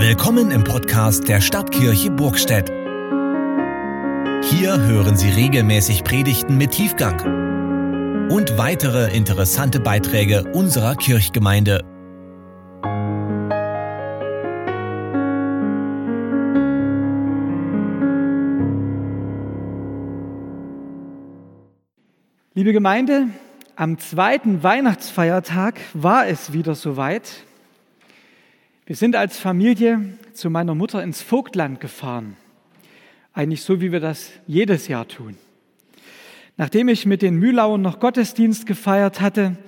Willkommen im Podcast der Stadtkirche Burgstedt. Hier hören Sie regelmäßig Predigten mit Tiefgang und weitere interessante Beiträge unserer Kirchgemeinde. Liebe Gemeinde, am zweiten Weihnachtsfeiertag war es wieder soweit. Wir sind als Familie zu meiner Mutter ins Vogtland gefahren. Eigentlich so, wie wir das jedes Jahr tun. Nachdem ich mit den Mühlauern noch Gottesdienst gefeiert hatte,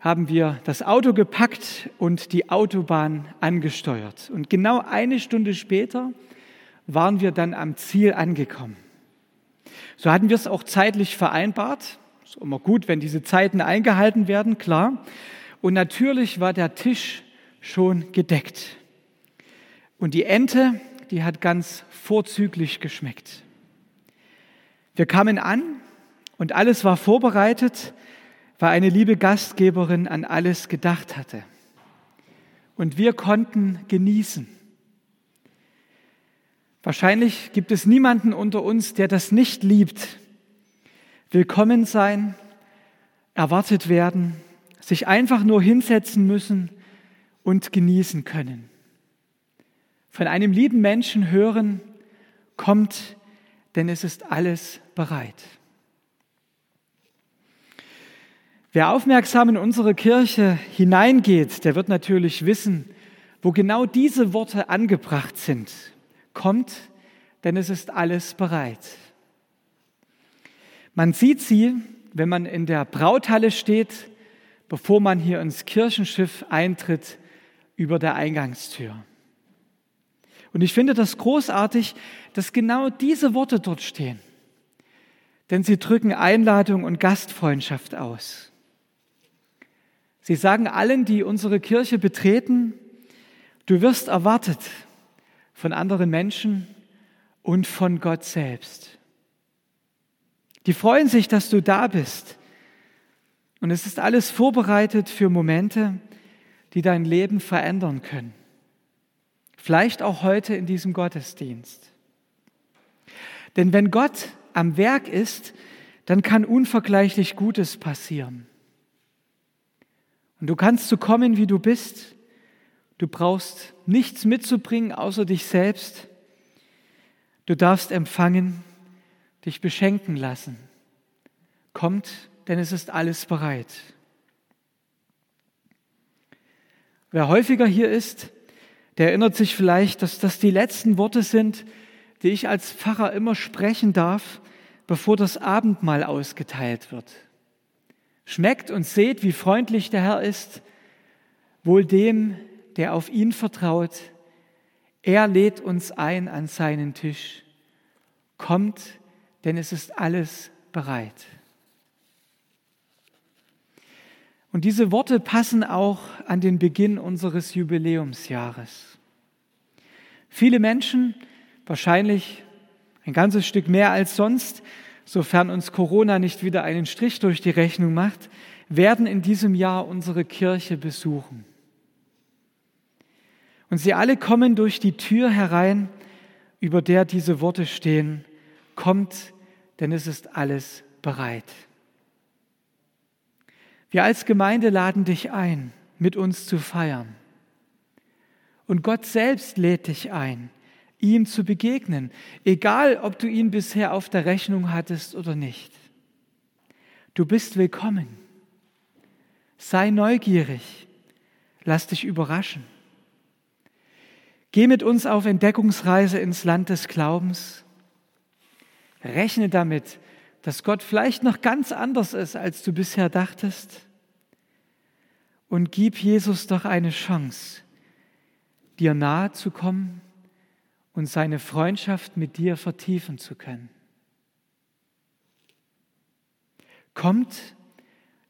haben wir das Auto gepackt und die Autobahn angesteuert. Und genau eine Stunde später waren wir dann am Ziel angekommen. So hatten wir es auch zeitlich vereinbart. Ist immer gut, wenn diese Zeiten eingehalten werden, klar. Und natürlich war der Tisch schon gedeckt. Und die Ente, die hat ganz vorzüglich geschmeckt. Wir kamen an und alles war vorbereitet, weil eine liebe Gastgeberin an alles gedacht hatte. Und wir konnten genießen. Wahrscheinlich gibt es niemanden unter uns, der das nicht liebt. Willkommen sein, erwartet werden, sich einfach nur hinsetzen müssen und genießen können. Von einem lieben Menschen hören, kommt, denn es ist alles bereit. Wer aufmerksam in unsere Kirche hineingeht, der wird natürlich wissen, wo genau diese Worte angebracht sind. Kommt, denn es ist alles bereit. Man sieht sie, wenn man in der Brauthalle steht, bevor man hier ins Kirchenschiff eintritt, über der Eingangstür. Und ich finde das großartig, dass genau diese Worte dort stehen. Denn sie drücken Einladung und Gastfreundschaft aus. Sie sagen allen, die unsere Kirche betreten, du wirst erwartet von anderen Menschen und von Gott selbst. Die freuen sich, dass du da bist. Und es ist alles vorbereitet für Momente, die dein Leben verändern können. Vielleicht auch heute in diesem Gottesdienst. Denn wenn Gott am Werk ist, dann kann unvergleichlich Gutes passieren. Und du kannst so kommen, wie du bist. Du brauchst nichts mitzubringen außer dich selbst. Du darfst empfangen, dich beschenken lassen. Kommt, denn es ist alles bereit. Wer häufiger hier ist, der erinnert sich vielleicht, dass das die letzten Worte sind, die ich als Pfarrer immer sprechen darf, bevor das Abendmahl ausgeteilt wird. Schmeckt und seht, wie freundlich der Herr ist, wohl dem, der auf ihn vertraut. Er lädt uns ein an seinen Tisch. Kommt, denn es ist alles bereit. Und diese Worte passen auch an den Beginn unseres Jubiläumsjahres. Viele Menschen, wahrscheinlich ein ganzes Stück mehr als sonst, sofern uns Corona nicht wieder einen Strich durch die Rechnung macht, werden in diesem Jahr unsere Kirche besuchen. Und sie alle kommen durch die Tür herein, über der diese Worte stehen, kommt, denn es ist alles bereit. Wir als Gemeinde laden dich ein, mit uns zu feiern. Und Gott selbst lädt dich ein, ihm zu begegnen, egal ob du ihn bisher auf der Rechnung hattest oder nicht. Du bist willkommen. Sei neugierig. Lass dich überraschen. Geh mit uns auf Entdeckungsreise ins Land des Glaubens. Rechne damit, dass Gott vielleicht noch ganz anders ist, als du bisher dachtest. Und gib Jesus doch eine Chance, dir nahe zu kommen und seine Freundschaft mit dir vertiefen zu können. Kommt,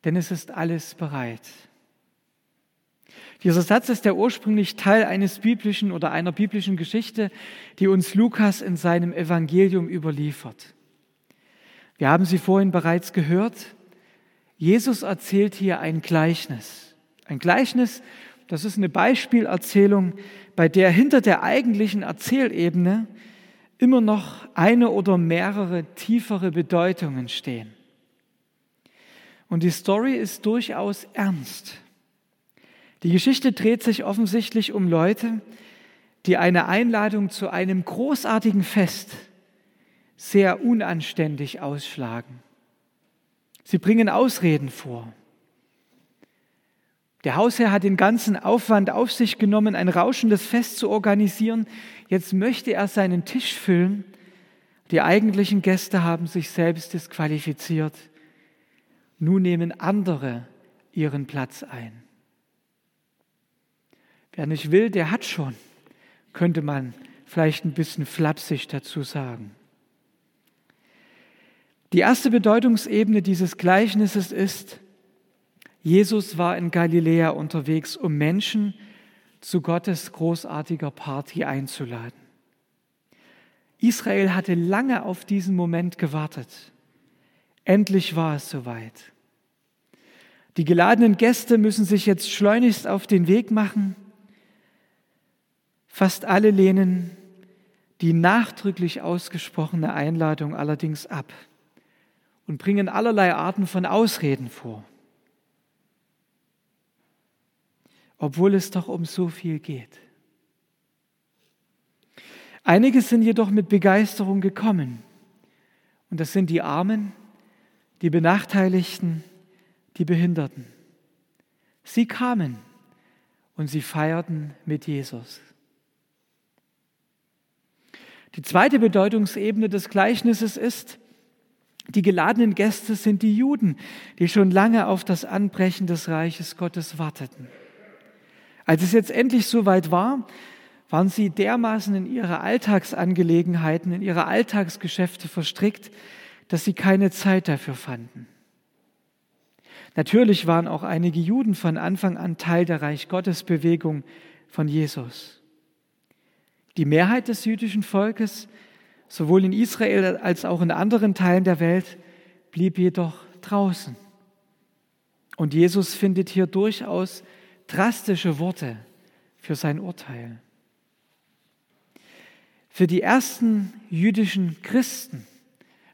denn es ist alles bereit. Dieser Satz ist der ursprünglich Teil eines biblischen oder einer biblischen Geschichte, die uns Lukas in seinem Evangelium überliefert. Wir haben sie vorhin bereits gehört. Jesus erzählt hier ein Gleichnis. Ein Gleichnis das ist eine Beispielerzählung, bei der hinter der eigentlichen Erzählebene immer noch eine oder mehrere tiefere Bedeutungen stehen. Und die Story ist durchaus ernst. Die Geschichte dreht sich offensichtlich um Leute, die eine Einladung zu einem großartigen Fest sehr unanständig ausschlagen. Sie bringen Ausreden vor. Der Hausherr hat den ganzen Aufwand auf sich genommen, ein rauschendes Fest zu organisieren. Jetzt möchte er seinen Tisch füllen. Die eigentlichen Gäste haben sich selbst disqualifiziert. Nun nehmen andere ihren Platz ein. Wer nicht will, der hat schon, könnte man vielleicht ein bisschen flapsig dazu sagen. Die erste Bedeutungsebene dieses Gleichnisses ist, Jesus war in Galiläa unterwegs, um Menschen zu Gottes großartiger Party einzuladen. Israel hatte lange auf diesen Moment gewartet. Endlich war es soweit. Die geladenen Gäste müssen sich jetzt schleunigst auf den Weg machen. Fast alle lehnen die nachdrücklich ausgesprochene Einladung allerdings ab und bringen allerlei Arten von Ausreden vor. Obwohl es doch um so viel geht. Einige sind jedoch mit Begeisterung gekommen. Und das sind die Armen, die Benachteiligten, die Behinderten. Sie kamen und sie feierten mit Jesus. Die zweite Bedeutungsebene des Gleichnisses ist, die geladenen Gäste sind die Juden, die schon lange auf das Anbrechen des Reiches Gottes warteten. Als es jetzt endlich soweit war, waren sie dermaßen in ihre Alltagsangelegenheiten, in ihre Alltagsgeschäfte verstrickt, dass sie keine Zeit dafür fanden. Natürlich waren auch einige Juden von Anfang an Teil der Reich Gottes Bewegung von Jesus. Die Mehrheit des jüdischen Volkes, sowohl in Israel als auch in anderen Teilen der Welt, blieb jedoch draußen. Und Jesus findet hier durchaus drastische Worte für sein Urteil. Für die ersten jüdischen Christen,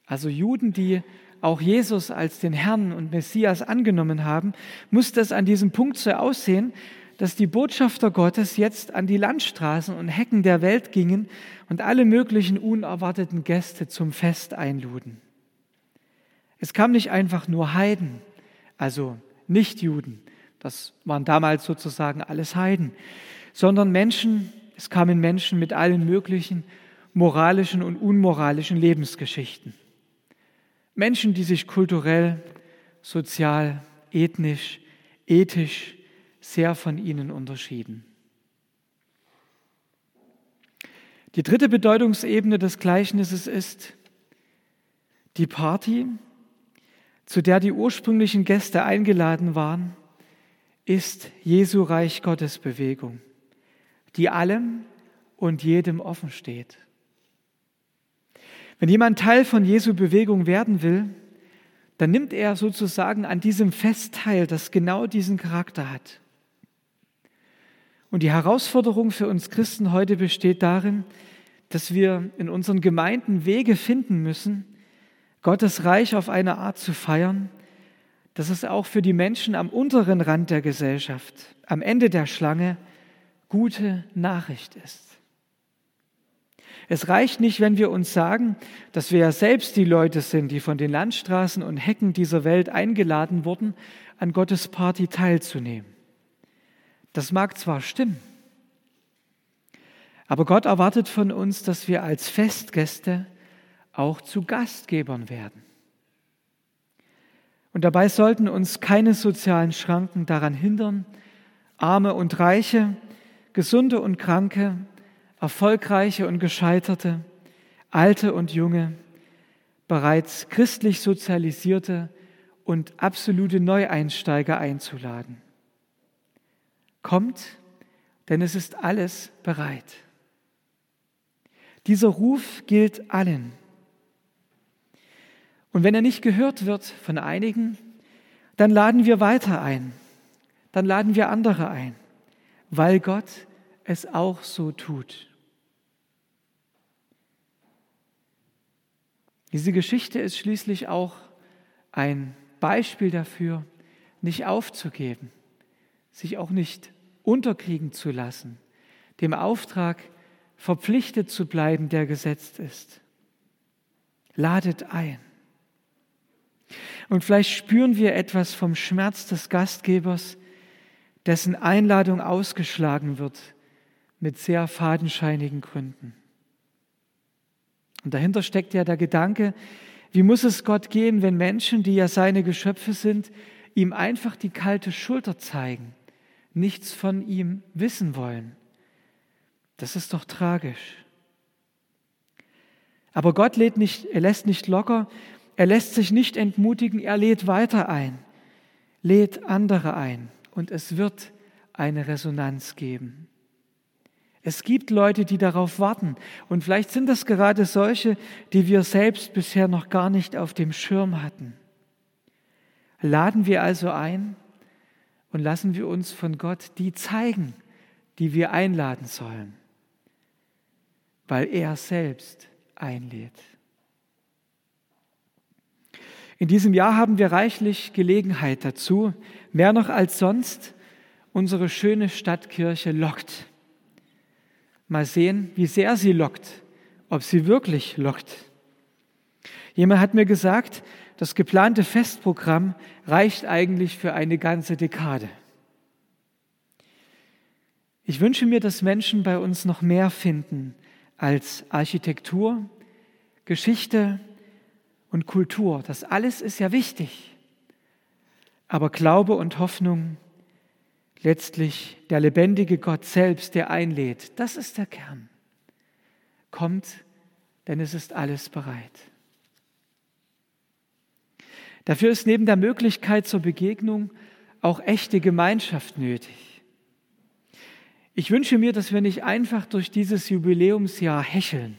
also Juden, die auch Jesus als den Herrn und Messias angenommen haben, musste es an diesem Punkt so aussehen, dass die Botschafter Gottes jetzt an die Landstraßen und Hecken der Welt gingen und alle möglichen unerwarteten Gäste zum Fest einluden. Es kam nicht einfach nur Heiden, also Nichtjuden, das waren damals sozusagen alles Heiden, sondern Menschen, es kamen Menschen mit allen möglichen moralischen und unmoralischen Lebensgeschichten. Menschen, die sich kulturell, sozial, ethnisch, ethisch sehr von ihnen unterschieden. Die dritte Bedeutungsebene des Gleichnisses ist die Party, zu der die ursprünglichen Gäste eingeladen waren, ist Jesu Reich Gottes Bewegung, die allem und jedem offen steht. Wenn jemand Teil von Jesu Bewegung werden will, dann nimmt er sozusagen an diesem Fest teil, das genau diesen Charakter hat. Und die Herausforderung für uns Christen heute besteht darin, dass wir in unseren Gemeinden Wege finden müssen, Gottes Reich auf eine Art zu feiern, dass es auch für die Menschen am unteren Rand der Gesellschaft, am Ende der Schlange, gute Nachricht ist. Es reicht nicht, wenn wir uns sagen, dass wir ja selbst die Leute sind, die von den Landstraßen und Hecken dieser Welt eingeladen wurden, an Gottes Party teilzunehmen. Das mag zwar stimmen, aber Gott erwartet von uns, dass wir als Festgäste auch zu Gastgebern werden. Und dabei sollten uns keine sozialen Schranken daran hindern, Arme und Reiche, Gesunde und Kranke, Erfolgreiche und Gescheiterte, Alte und Junge, bereits christlich sozialisierte und absolute Neueinsteiger einzuladen. Kommt, denn es ist alles bereit. Dieser Ruf gilt allen. Und wenn er nicht gehört wird von einigen, dann laden wir weiter ein. Dann laden wir andere ein. weil Gott es auch so tut. Diese Geschichte ist schließlich auch ein Beispiel dafür, nicht aufzugeben, sich auch nicht unterkriegen zu lassen, dem Auftrag verpflichtet zu bleiben, der gesetzt ist. Ladet ein. Und vielleicht spüren wir etwas vom Schmerz des Gastgebers, dessen Einladung ausgeschlagen wird mit sehr fadenscheinigen Gründen. Und dahinter steckt ja der Gedanke, wie muss es Gott gehen, wenn Menschen, die ja seine Geschöpfe sind, ihm einfach die kalte Schulter zeigen, nichts von ihm wissen wollen. Das ist doch tragisch. Aber Gott lädt nicht, er lässt nicht locker, er lässt sich nicht entmutigen, er lädt weiter ein, lädt andere ein und es wird eine Resonanz geben. Es gibt Leute, die darauf warten und vielleicht sind das gerade solche, die wir selbst bisher noch gar nicht auf dem Schirm hatten. Laden wir also ein und lassen wir uns von Gott die zeigen, die wir einladen sollen, weil er selbst einlädt. In diesem Jahr haben wir reichlich Gelegenheit dazu, mehr noch als sonst unsere schöne Stadtkirche lockt. Mal sehen, wie sehr sie lockt, ob sie wirklich lockt. Jemand hat mir gesagt, das geplante Festprogramm reicht eigentlich für eine ganze Dekade. Ich wünsche mir, dass Menschen bei uns noch mehr finden als Architektur, Geschichte und Kultur. Das alles ist ja wichtig. Aber Glaube und Hoffnung, letztlich der lebendige Gott selbst, der einlädt, das ist der Kern. Kommt, denn es ist alles bereit. Dafür ist neben der Möglichkeit zur Begegnung auch echte Gemeinschaft nötig. Ich wünsche mir, dass wir nicht einfach durch dieses Jubiläumsjahr hecheln,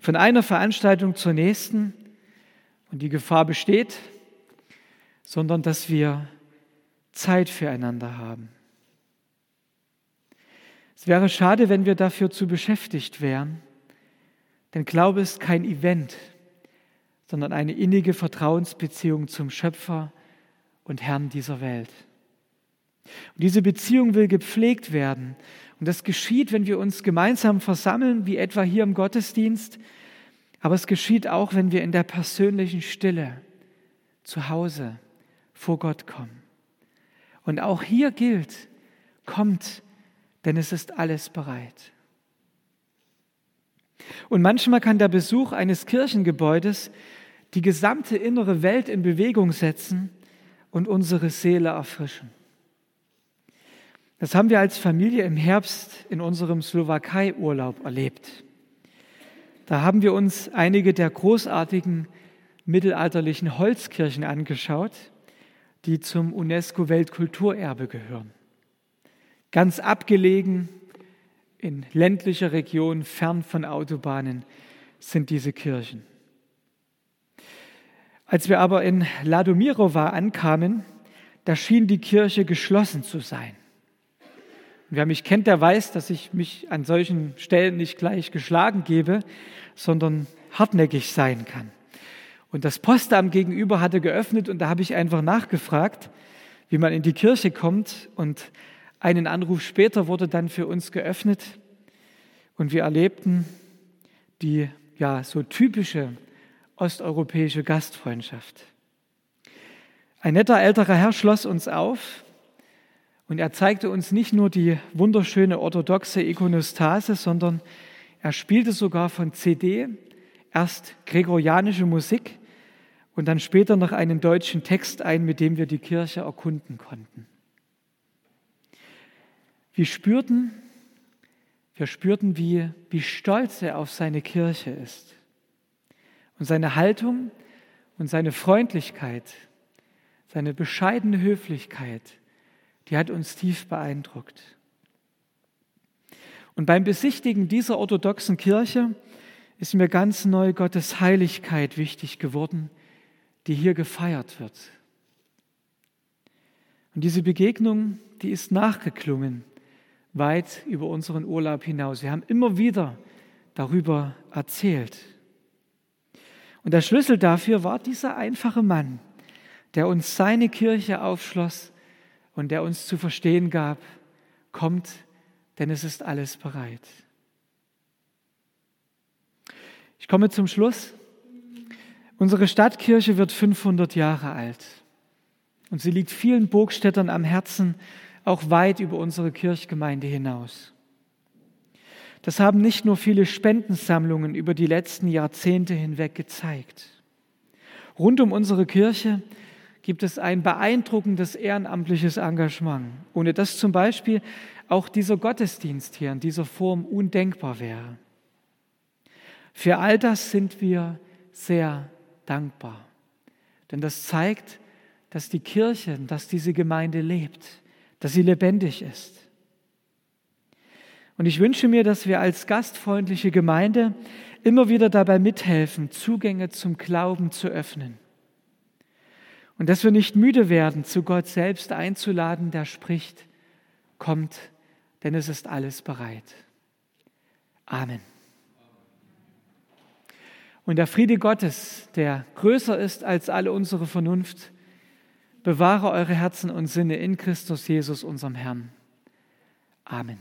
von einer Veranstaltung zur nächsten, und die Gefahr besteht, sondern dass wir Zeit füreinander haben. Es wäre schade, wenn wir dafür zu beschäftigt wären, denn Glaube ist kein Event, sondern eine innige Vertrauensbeziehung zum Schöpfer und Herrn dieser Welt. Und diese Beziehung will gepflegt werden. Und das geschieht, wenn wir uns gemeinsam versammeln, wie etwa hier im Gottesdienst. Aber es geschieht auch, wenn wir in der persönlichen Stille zu Hause vor Gott kommen. Und auch hier gilt, kommt, denn es ist alles bereit. Und manchmal kann der Besuch eines Kirchengebäudes die gesamte innere Welt in Bewegung setzen und unsere Seele erfrischen. Das haben wir als Familie im Herbst in unserem Slowakei-Urlaub erlebt. Da haben wir uns einige der großartigen mittelalterlichen Holzkirchen angeschaut, die zum UNESCO-Weltkulturerbe gehören. Ganz abgelegen in ländlicher Region, fern von Autobahnen, sind diese Kirchen. Als wir aber in Ladomirova ankamen, da schien die Kirche geschlossen zu sein. Wer mich kennt, der weiß, dass ich mich an solchen Stellen nicht gleich geschlagen gebe, sondern hartnäckig sein kann. Und das Postamt gegenüber hatte geöffnet und da habe ich einfach nachgefragt, wie man in die Kirche kommt. Und einen Anruf später wurde dann für uns geöffnet und wir erlebten die ja so typische osteuropäische Gastfreundschaft. Ein netter älterer Herr schloss uns auf und er zeigte uns nicht nur die wunderschöne orthodoxe Ikonostase, sondern er spielte sogar von CD erst gregorianische Musik und dann später noch einen deutschen Text ein, mit dem wir die Kirche erkunden konnten. Wir spürten, wir spürten, wie, wie stolz er auf seine Kirche ist. Und seine Haltung und seine Freundlichkeit, seine bescheidene Höflichkeit, die hat uns tief beeindruckt. Und beim Besichtigen dieser orthodoxen Kirche ist mir ganz neu Gottes Heiligkeit wichtig geworden, die hier gefeiert wird. Und diese Begegnung, die ist nachgeklungen, weit über unseren Urlaub hinaus. Wir haben immer wieder darüber erzählt. Und der Schlüssel dafür war dieser einfache Mann, der uns seine Kirche aufschloss und der uns zu verstehen gab, kommt, denn es ist alles bereit. Ich komme zum Schluss. Unsere Stadtkirche wird 500 Jahre alt und sie liegt vielen Burgstädtern am Herzen, auch weit über unsere Kirchgemeinde hinaus. Das haben nicht nur viele Spendensammlungen über die letzten Jahrzehnte hinweg gezeigt. Rund um unsere Kirche gibt es ein beeindruckendes ehrenamtliches Engagement, ohne das zum Beispiel auch dieser Gottesdienst hier in dieser Form undenkbar wäre. Für all das sind wir sehr dankbar, denn das zeigt, dass die Kirche, dass diese Gemeinde lebt, dass sie lebendig ist. Und ich wünsche mir, dass wir als gastfreundliche Gemeinde immer wieder dabei mithelfen, Zugänge zum Glauben zu öffnen und dass wir nicht müde werden, zu Gott selbst einzuladen, der spricht, kommt, denn es ist alles bereit. Amen. Und der Friede Gottes, der größer ist als alle unsere Vernunft, bewahre eure Herzen und Sinne in Christus Jesus, unserem Herrn. Amen.